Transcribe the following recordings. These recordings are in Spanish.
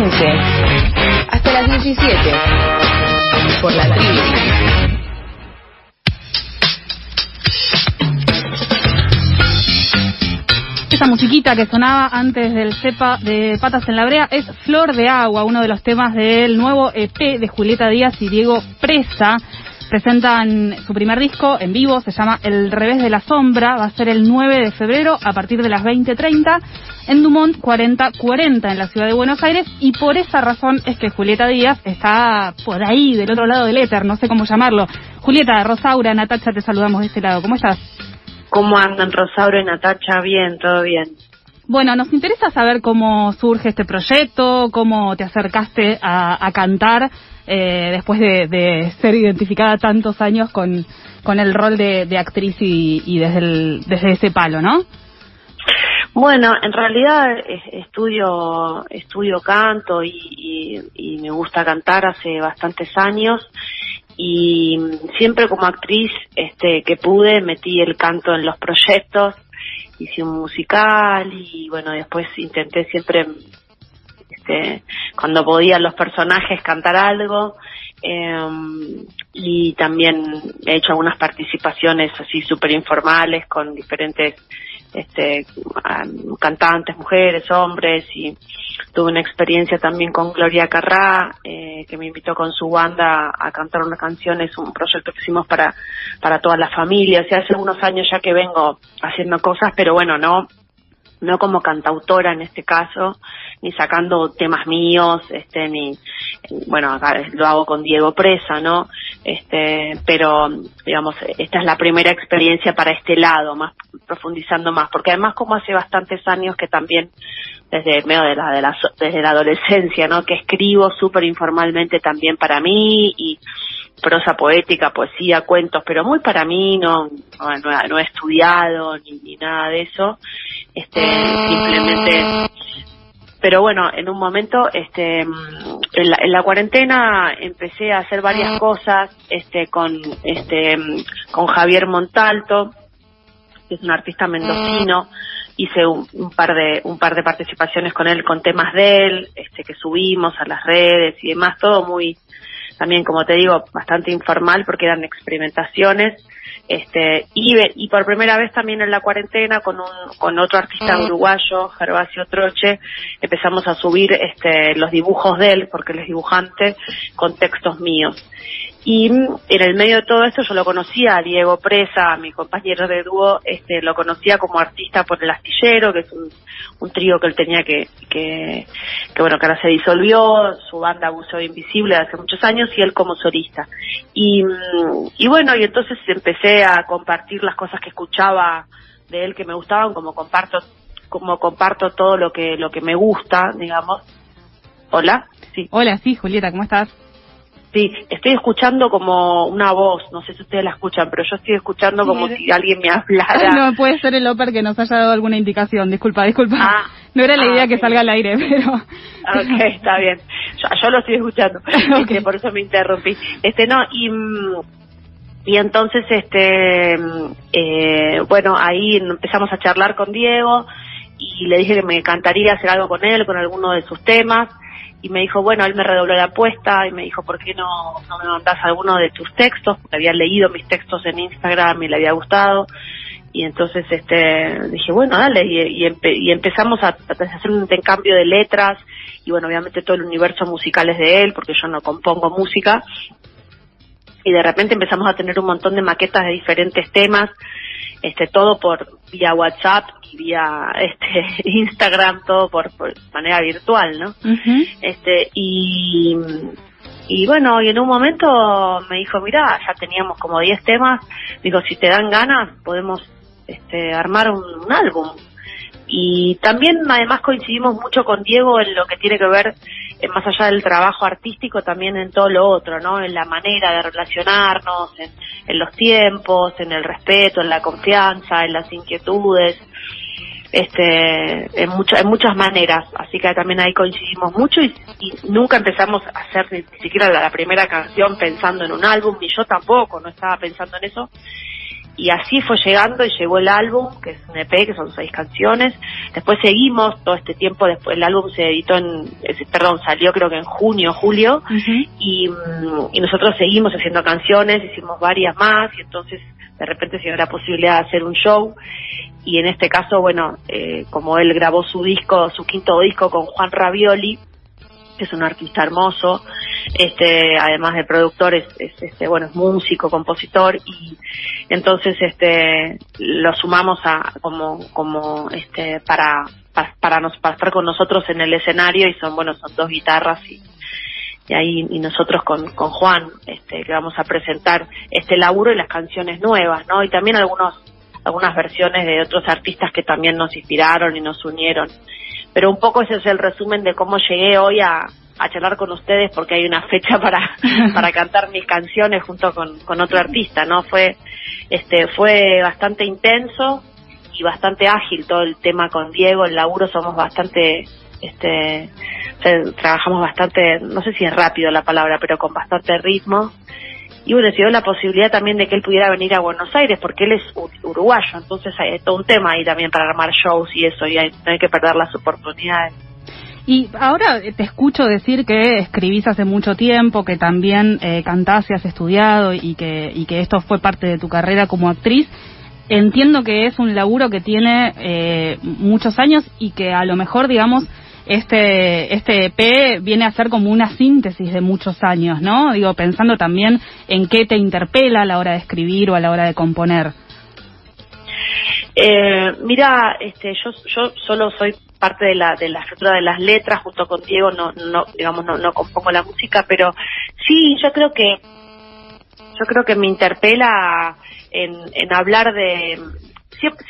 15 hasta las 17 por la tribu. Esa musiquita que sonaba antes del cepa de Patas en la Brea es Flor de Agua, uno de los temas del nuevo EP de Julieta Díaz y Diego Presa. Presentan su primer disco en vivo, se llama El Revés de la Sombra, va a ser el 9 de febrero a partir de las 20.30 en Dumont 4040 en la ciudad de Buenos Aires y por esa razón es que Julieta Díaz está por ahí, del otro lado del éter, no sé cómo llamarlo. Julieta, Rosaura, Natacha, te saludamos de este lado, ¿cómo estás? ¿Cómo andan Rosaura y Natacha? Bien, todo bien. Bueno, nos interesa saber cómo surge este proyecto, cómo te acercaste a, a cantar eh, después de, de, ser identificada tantos años con, con el rol de, de actriz y, y desde, el, desde ese palo, ¿no? Bueno, en realidad estudio estudio canto y, y, y, me gusta cantar hace bastantes años y siempre como actriz este que pude metí el canto en los proyectos hice un musical y bueno después intenté siempre este cuando podían los personajes cantar algo eh, y también he hecho algunas participaciones así súper informales con diferentes este, cantantes, mujeres, hombres, y tuve una experiencia también con Gloria Carrá, eh, que me invitó con su banda a cantar una canción, es un proyecto que hicimos para, para toda la familia, o sea, hace unos años ya que vengo haciendo cosas, pero bueno, no, no como cantautora en este caso, ni sacando temas míos, este, ni, bueno, acá lo hago con Diego Presa, ¿no? Este, pero, digamos, esta es la primera experiencia para este lado, más profundizando más, porque además como hace bastantes años que también, desde medio de la, de la, desde la adolescencia, ¿no? Que escribo súper informalmente también para mí y, prosa poética, poesía, cuentos, pero muy para mí, no, no, he estudiado ni, ni, nada de eso, este, simplemente, pero bueno, en un momento, este, en la, en la cuarentena empecé a hacer varias cosas, este, con, este, con Javier Montalto, que es un artista mendocino, hice un, un, par de un par de participaciones con él con temas de él este que subimos a las redes y demás todo muy también como te digo bastante informal porque eran experimentaciones este y, y por primera vez también en la cuarentena con un con otro artista uruguayo Gervasio Troche empezamos a subir este los dibujos de él porque él es dibujante con textos míos y en el medio de todo esto yo lo conocía a Diego Presa, mi compañero de dúo, este, lo conocía como artista por El Astillero, que es un, un trío que él tenía que, que, bueno, que ahora se disolvió, su banda Buceo Invisible hace muchos años y él como solista. Y, y bueno, y entonces empecé a compartir las cosas que escuchaba de él que me gustaban, como comparto, como comparto todo lo que, lo que me gusta, digamos. Hola, sí. Hola, sí, Julieta, ¿cómo estás? Sí, estoy escuchando como una voz, no sé si ustedes la escuchan, pero yo estoy escuchando como si alguien me hablara. No, puede ser el Oper que nos haya dado alguna indicación, disculpa, disculpa. Ah, no era la ah, idea que salga al aire, pero... Ok, está bien. Yo, yo lo estoy escuchando, okay. este, por eso me interrumpí. Este, no, y... Y entonces, este, eh, bueno, ahí empezamos a charlar con Diego y le dije que me encantaría hacer algo con él, con alguno de sus temas y me dijo, bueno, él me redobló la apuesta y me dijo, ¿por qué no, no me mandás alguno de tus textos? Porque había leído mis textos en Instagram y le había gustado. Y entonces este dije, bueno, dale, y, empe y empezamos a, a, hacer un intercambio de letras y bueno, obviamente todo el universo musical es de él, porque yo no compongo música. Y de repente empezamos a tener un montón de maquetas de diferentes temas, este todo por vía WhatsApp y vía este Instagram todo por, por manera virtual no uh -huh. este y y bueno y en un momento me dijo mira ya teníamos como 10 temas digo si te dan ganas podemos este armar un, un álbum y también además coincidimos mucho con Diego en lo que tiene que ver más allá del trabajo artístico también en todo lo otro, ¿no? En la manera de relacionarnos, en, en los tiempos, en el respeto, en la confianza, en las inquietudes, este, en, mucho, en muchas maneras. Así que también ahí coincidimos mucho y, y nunca empezamos a hacer ni, siquiera la, la primera canción pensando en un álbum, ni yo tampoco, no estaba pensando en eso y así fue llegando y llegó el álbum, que es un EP, que son seis canciones. Después seguimos todo este tiempo, después el álbum se editó en, perdón, salió creo que en junio, julio, y, mm, y nosotros seguimos haciendo canciones, hicimos varias más, y entonces de repente se dio la posibilidad de hacer un show. Y en este caso, bueno, eh, como él grabó su disco, su quinto disco con Juan Ravioli, que es un artista hermoso, este, además de productor, es, este, bueno, es músico, compositor y entonces este, lo sumamos a, como, como, este, para, para, nos, para estar con nosotros en el escenario y son, bueno, son dos guitarras y, y ahí y nosotros con, con Juan este, que vamos a presentar este laburo y las canciones nuevas, ¿no? Y también algunos algunas versiones de otros artistas que también nos inspiraron y nos unieron. Pero un poco ese es el resumen de cómo llegué hoy a, a charlar con ustedes porque hay una fecha para, para cantar mis canciones junto con, con otro artista, ¿no? Fue, este, fue bastante intenso y bastante ágil todo el tema con Diego, el laburo somos bastante, este, trabajamos bastante, no sé si es rápido la palabra, pero con bastante ritmo. Y bueno, se dio la posibilidad también de que él pudiera venir a Buenos Aires, porque él es uruguayo, entonces hay todo un tema ahí también para armar shows y eso, y hay, no hay que perder las oportunidades. Y ahora te escucho decir que escribís hace mucho tiempo, que también eh, cantás y has estudiado y que, esto fue parte de tu carrera como actriz. Entiendo que es un laburo que tiene eh, muchos años y que a lo mejor, digamos, este, este EP viene a ser como una síntesis de muchos años, ¿no? Digo, pensando también en qué te interpela a la hora de escribir o a la hora de componer. Eh, mira, este, yo, yo solo soy parte de la de la estructura de las letras junto con Diego no no digamos no, no compongo la música pero sí yo creo que yo creo que me interpela en, en hablar de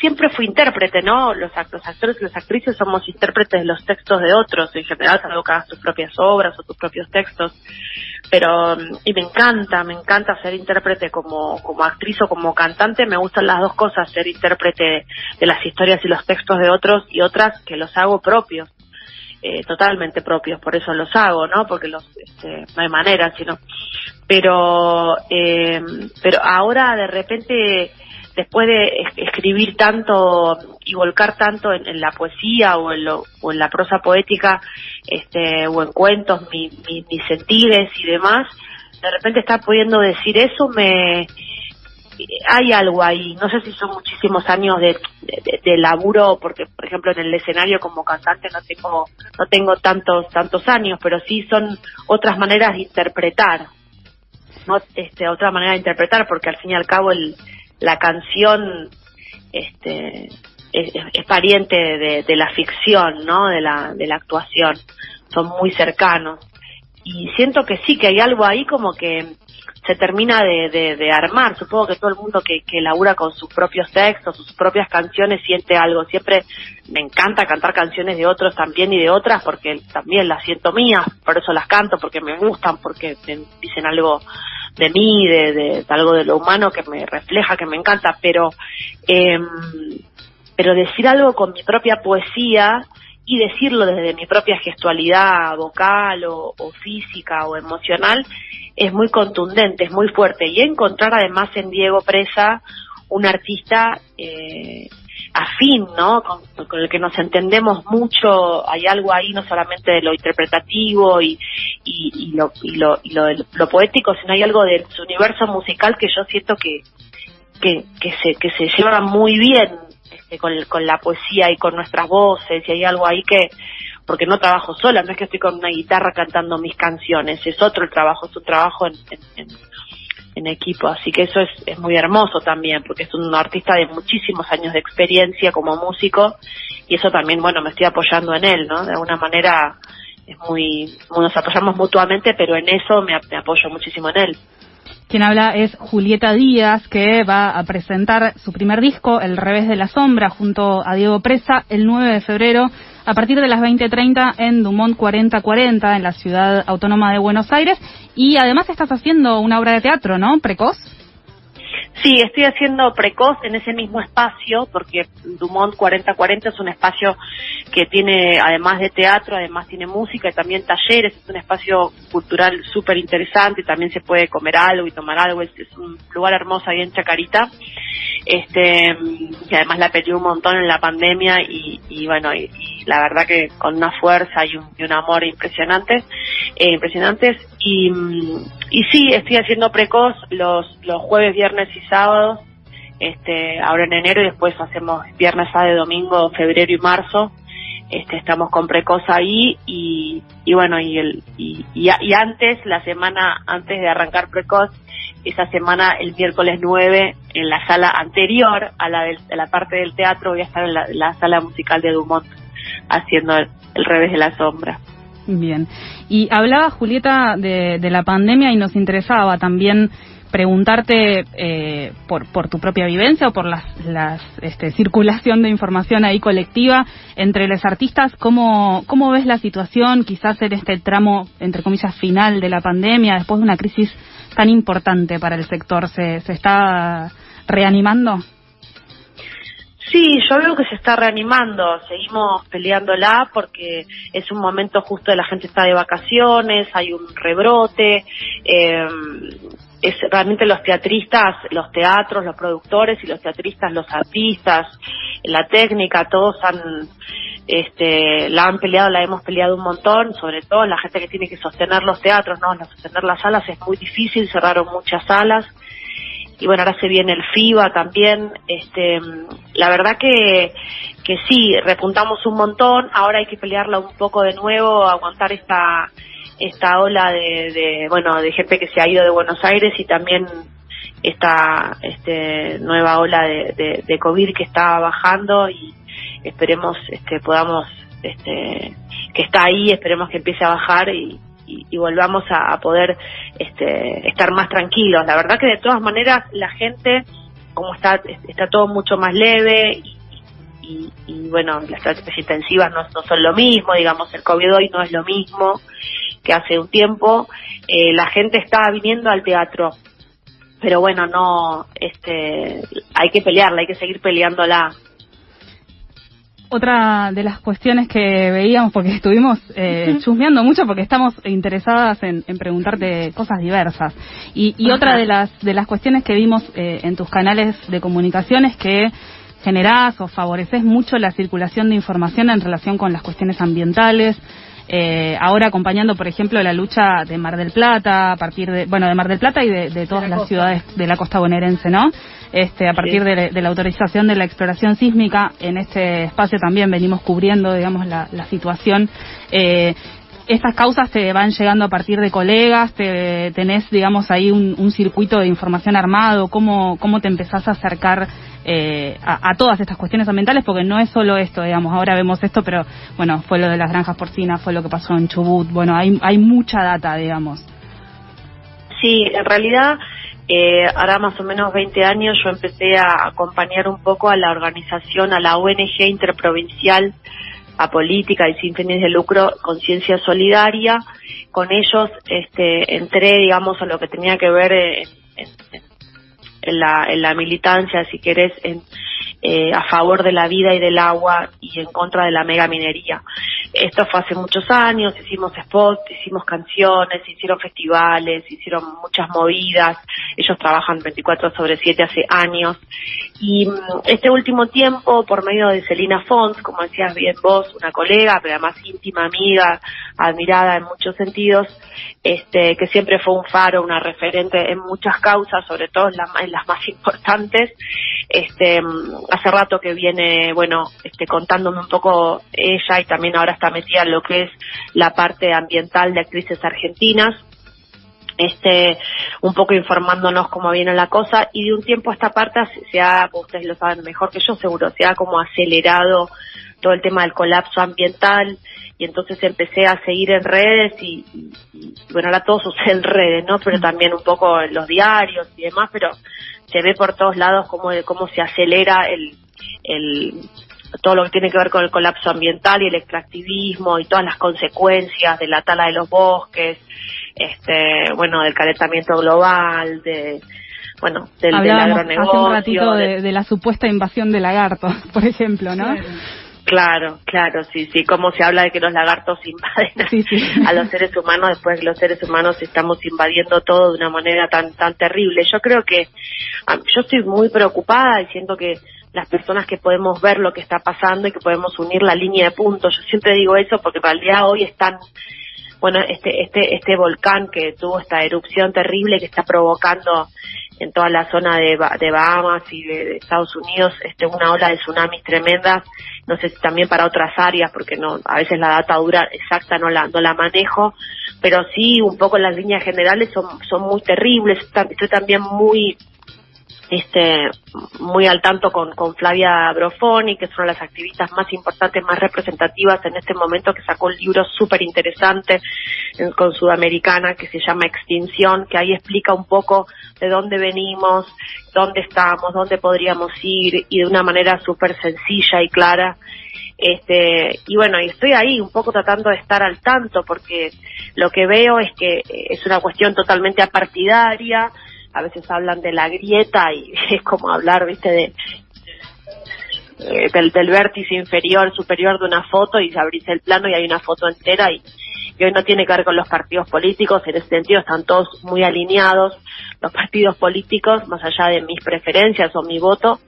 siempre, fui intérprete, ¿no? Los, los actores y las actrices somos intérpretes de los textos de otros, en general, salvo que hagas tus propias obras o tus propios textos. Pero, mm, y me encanta, me encanta ser intérprete como, como actriz o como cantante, me gustan las dos cosas, ser intérprete de las historias y los textos de otros y otras que los hago propios. Eh, totalmente propios, por eso los hago, ¿no? Porque los, este, no hay manera, sino, pero, eh, pero ahora de repente después de escribir tanto y volcar tanto en, la poesía o en, lo, o en la prosa poética este, o en cuentos mi, mis sentires y demás, de repente estar pudiendo decir eso me hay algo ahí, no sé si son muchísimos años de, de, laburo, porque por ejemplo en el escenario como cantante no tengo, no tengo tantos, tantos años, pero sí son otras maneras de interpretar, no este, otra manera de interpretar, porque al fin y al cabo el, la canción este, es, pariente de, la ficción, ¿no? De la, de la actuación. Son muy cercanos. Y siento que sí, que hay algo ahí como que se termina de, de, armar. Supongo que todo el mundo que, que labura con sus propios textos, sus propias canciones, siente algo. Siempre me encanta cantar canciones de otros también y de otras porque también las siento mías, por eso las canto, porque me gustan, porque dicen algo de mí, de, de, algo de lo humano que me refleja, que me encanta, pero, eh, pero decir algo con mi propia poesía y decirlo desde mi propia gestualidad vocal o, física o emocional es muy contundente, es muy fuerte. Y encontrar además en Diego Presa un artista eh, afín, ¿no? Con, el que nos entendemos mucho, hay algo ahí no solamente de lo interpretativo y, y, lo, y, lo, y lo, lo, poético, sino hay algo de su universo musical que yo siento que, que, que, se, que se lleva muy bien este, con, con la poesía y con nuestras voces, y hay algo ahí que, porque no trabajo sola, no es que estoy con una guitarra cantando mis canciones, es otro el trabajo, es un trabajo en, en en equipo. Así que eso es, es muy hermoso también, porque es un artista de muchísimos años de experiencia como músico y eso también, bueno, me estoy apoyando en él, ¿no? De alguna manera es muy, nos apoyamos mutuamente, pero en eso me, me apoyo muchísimo en él. Quien habla es Julieta Díaz, que va a presentar su primer disco, El revés de la sombra, junto a Diego Presa, el 9 de febrero a partir de las 20.30 en Dumont 4040, en la ciudad autónoma de Buenos Aires. Y además estás haciendo una obra de teatro, ¿no? Precoz. Sí, estoy haciendo precoz en ese mismo espacio, porque Dumont 4040 es un espacio que tiene, además de teatro, además tiene música y también talleres, es un espacio cultural súper interesante, también se puede comer algo y tomar algo, es, un lugar hermoso ahí en Chacarita, este, y además la peleé un montón en la pandemia y, bueno, y, la verdad que con una fuerza y un, amor impresionante, eh, impresionantes, y, y sí, estoy haciendo precoz los, los jueves, viernes y sábados, este, ahora en enero y después hacemos viernes, sábado, domingo, febrero y marzo. Este, estamos con precoz ahí y, y bueno, y, el, y, y, antes, la semana antes de arrancar precoz, esa semana, el miércoles 9, en la sala anterior a la, la parte del teatro, voy a estar en la, sala musical de Dumont haciendo el, el revés de la sombra. Bien. Y hablaba Julieta de, de la pandemia y nos interesaba también preguntarte eh, por, por tu propia vivencia o por la las, este, circulación de información ahí colectiva entre los artistas, ¿cómo, ¿cómo ves la situación quizás en este tramo, entre comillas, final de la pandemia, después de una crisis tan importante para el sector? ¿Se, se está reanimando? Sí, yo veo que se está reanimando, seguimos peleándola porque es un momento justo de la gente está de vacaciones, hay un rebrote, eh, es realmente los teatristas, los teatros, los productores y los teatristas, los artistas, la técnica, todos han, este, la han peleado, la hemos peleado un montón, sobre todo la gente que tiene que sostener los teatros, no, sostener las salas es muy difícil, cerraron muchas salas. Y bueno, ahora se viene el FIBA también, este, la verdad que, que sí, repuntamos un montón, ahora hay que pelearla un poco de nuevo, aguantar esta, esta ola de, de, bueno de gente que se ha ido de Buenos Aires y también esta este, nueva ola de, de, COVID que está bajando y esperemos este, podamos este, que está ahí esperemos que empiece a bajar y, y, volvamos a, poder este, estar más tranquilos. La verdad que de todas maneras la gente como está está todo mucho más leve y, y, bueno las terapias intensivas no son lo mismo digamos el COVID hoy no es lo mismo que hace un tiempo eh, la gente estaba viniendo al teatro. Pero bueno no este hay que pelearla hay que seguir peleándola. Otra de las cuestiones que veíamos, porque estuvimos eh, chusmeando mucho, porque estamos interesadas en, preguntarte cosas diversas. Y, otra de las, de las cuestiones que vimos eh, en tus canales de comunicación es que generás o favoreces mucho la circulación de información en relación con las cuestiones ambientales, eh, ahora acompañando, por ejemplo, la lucha de Mar del Plata, a partir de, bueno, de Mar del Plata y de, todas las ciudades de la costa bonaerense, ¿no? Este, a partir de, la autorización de la exploración sísmica, en este espacio también venimos cubriendo, digamos, la, situación. Eh, estas causas te van llegando a partir de colegas, te, tenés, digamos, ahí un, un circuito de información armado, ¿cómo, cómo te empezás a acercar eh, a, todas estas cuestiones ambientales, porque no es solo esto, digamos, ahora vemos esto, pero bueno, fue lo de las granjas porcinas, fue lo que pasó en Chubut, bueno, hay, hay mucha data, digamos. Sí, en realidad, eh, ahora más o menos 20 años yo empecé a acompañar un poco a la organización, a la ONG interprovincial a política y sin fines de lucro, Conciencia Solidaria. Con ellos este, entré, digamos, a lo que tenía que ver en, en la, en la militancia, si querés, en, eh, a favor de la vida y del agua y en contra de la mega minería. Esto fue hace muchos años, hicimos spots, hicimos canciones, hicieron festivales, hicieron muchas movidas, ellos trabajan 24 sobre 7 hace años y mm, este último tiempo, por medio de Celina Fons, como decías bien vos, una colega, pero además íntima amiga, admirada en muchos sentidos, este, que siempre fue un faro, una referente en muchas causas, sobre todo en, en las más importantes, este, hace rato que viene, bueno, este, contándome un poco ella y también ahora está metida en lo que es la parte ambiental de actrices argentinas, este, un poco informándonos cómo viene la cosa. Y de un tiempo a esta parte se ha, ustedes lo saben mejor que yo seguro, se ha como acelerado todo el tema del colapso ambiental. Y entonces empecé a seguir en redes y, bueno, ahora todo sucede en redes, ¿no? Pero también un poco en los diarios y demás, pero se ve por todos lados cómo, cómo se acelera el, el, todo lo que tiene que ver con el colapso ambiental y el extractivismo y todas las consecuencias de la tala de los bosques, este, bueno, del calentamiento global, de, bueno, del, del agronegocio. hace un ratito de, de- de la supuesta invasión de lagartos, por ejemplo, ¿no? Claro, claro, sí, sí, como se habla de que los lagartos invaden a- Sí, sí. a los seres humanos, después los seres humanos estamos invadiendo todo de una manera tan tan terrible. Yo creo que ah, yo estoy muy preocupada y siento que las personas que podemos ver lo que está pasando y que podemos unir la línea de puntos, yo siempre digo eso porque en realidad hoy están bueno, este, este, este volcán que tuvo esta erupción terrible que está provocando en toda la zona de, de Bahamas y de, Estados Unidos este, una ola de tsunamis tremendas, no sé si también para otras áreas, porque no, a veces la data dura exacta no la, no la manejo, pero sí un poco las líneas generales son, son muy terribles, estoy también muy este muy al tanto con, con Flavia Brofoni, que es una de las activistas más importantes, más representativas en este momento, que sacó un libro súper interesante eh, con Sudamericana que se llama Extinción, que ahí explica un poco de dónde venimos, dónde estamos, dónde podríamos ir y de una manera súper sencilla y clara. Este, y bueno, y estoy ahí un poco tratando de estar al tanto porque lo que veo es que eh, es una cuestión totalmente apartidaria, a veces hablan de la grieta y es como hablar, viste, de eh, del, del vértice inferior, superior de una foto y abrís el plano y hay una foto entera y, hoy no tiene que ver con los partidos políticos, en ese sentido están todos muy alineados los partidos políticos, más allá de mis preferencias o mi voto,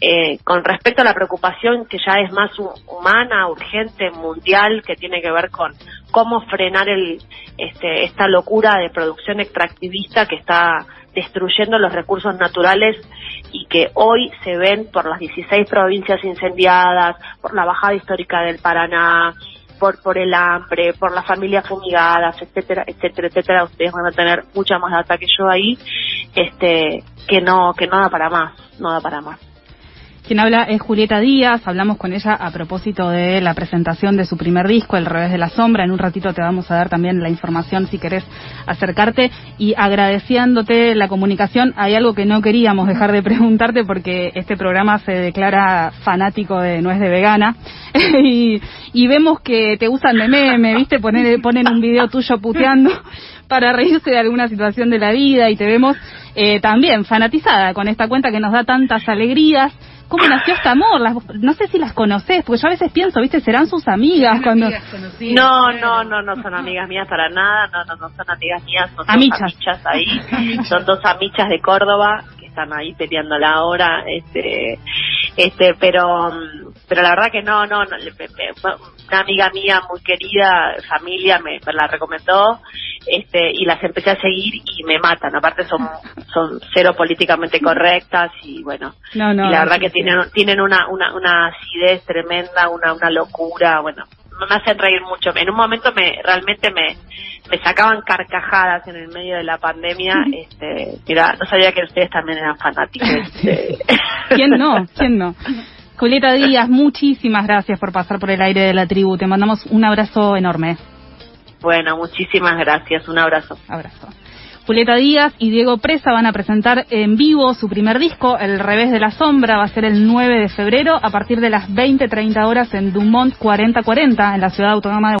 eh, con respecto a la preocupación que ya es más hu- humana, urgente, mundial, que tiene que ver con cómo frenar el, este, esta locura de producción extractivista que está destruyendo los recursos naturales y que hoy se ven por las 16 provincias incendiadas, por la bajada histórica del Paraná, por, por el hambre, por las familias fumigadas, etcétera, etcétera, etcétera. Ustedes van a tener mucha más data que yo ahí, este, que no, que no da para más, no da para más. Quien habla es Julieta Díaz, hablamos con ella a propósito de la presentación de su primer disco, El revés de la sombra. En un ratito te vamos a dar también la información si querés acercarte y agradeciéndote la comunicación. Hay algo que no queríamos dejar de preguntarte porque este programa se declara fanático de Nuez de Vegana y, y vemos que te usan de meme, ¿viste? Poner, ponen un video tuyo puteando para reírse de alguna situación de la vida y te vemos eh, también fanatizada con esta cuenta que nos da tantas alegrías. ¿Cómo nació este amor? Las- no sé si las conoces, porque yo a veces pienso, ¿viste? Serán sus amigas cuando... No, no, no, no son amigas mías para nada, no, no, no son amigas mías, son Amichas. dos amichas ahí, son dos amichas de Córdoba que están ahí peleando la hora, este, este, pero, pero la verdad que no, no, no, le- me- me- una amiga mía muy querida, familia, me, me la recomendó, este, y las empecé a seguir y me matan, aparte son, son cero políticamente correctas y bueno, No, no, y la verdad que tienen, tienen una, una, una acidez tremenda, una, una locura, bueno, me hacen reír mucho. En un momento me realmente me, me sacaban carcajadas en el medio de la pandemia. Este, mira, no sabía que ustedes también eran fanáticos. este. ¿Quién no? ¿Quién no? Julieta Díaz, muchísimas gracias por pasar por el aire de la tribu. Te mandamos un abrazo enorme. Bueno, muchísimas gracias. Un abrazo. Abrazo. Julieta Díaz y Diego Presa van a presentar en vivo su primer disco, El revés de la sombra, va a ser el 9 de febrero a partir de las 20-30 horas en Dumont 4040 en la ciudad autónoma de